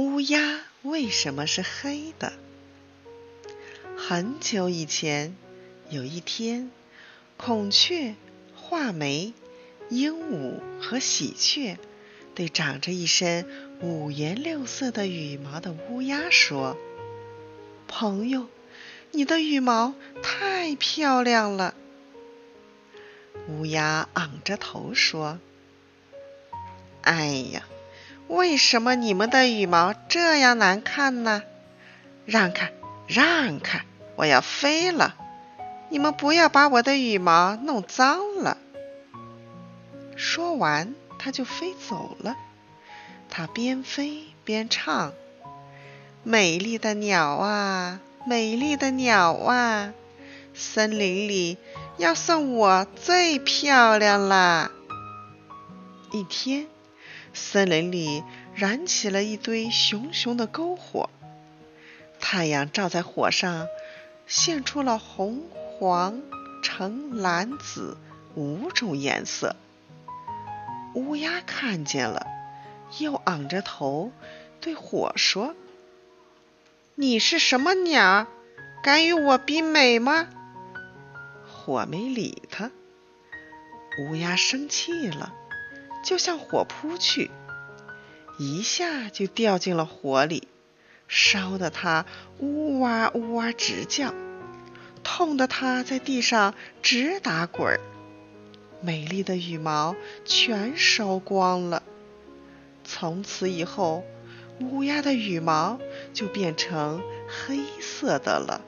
乌鸦为什么是黑的？很久以前，有一天，孔雀、画眉、鹦鹉和喜鹊对长着一身五颜六色的羽毛的乌鸦说：“朋友，你的羽毛太漂亮了。”乌鸦昂着头说：“哎呀！”为什么你们的羽毛这样难看呢？让开，让开！我要飞了，你们不要把我的羽毛弄脏了。说完，它就飞走了。它边飞边唱：“美丽的鸟啊，美丽的鸟啊，森林里要算我最漂亮啦。”一天。森林里燃起了一堆熊熊的篝火，太阳照在火上，现出了红、黄、橙、蓝、紫五种颜色。乌鸦看见了，又昂着头对火说：“你是什么鸟？敢与我比美吗？”火没理他。乌鸦生气了。就向火扑去，一下就掉进了火里，烧得它呜哇呜哇直叫，痛得它在地上直打滚儿。美丽的羽毛全烧光了。从此以后，乌鸦的羽毛就变成黑色的了。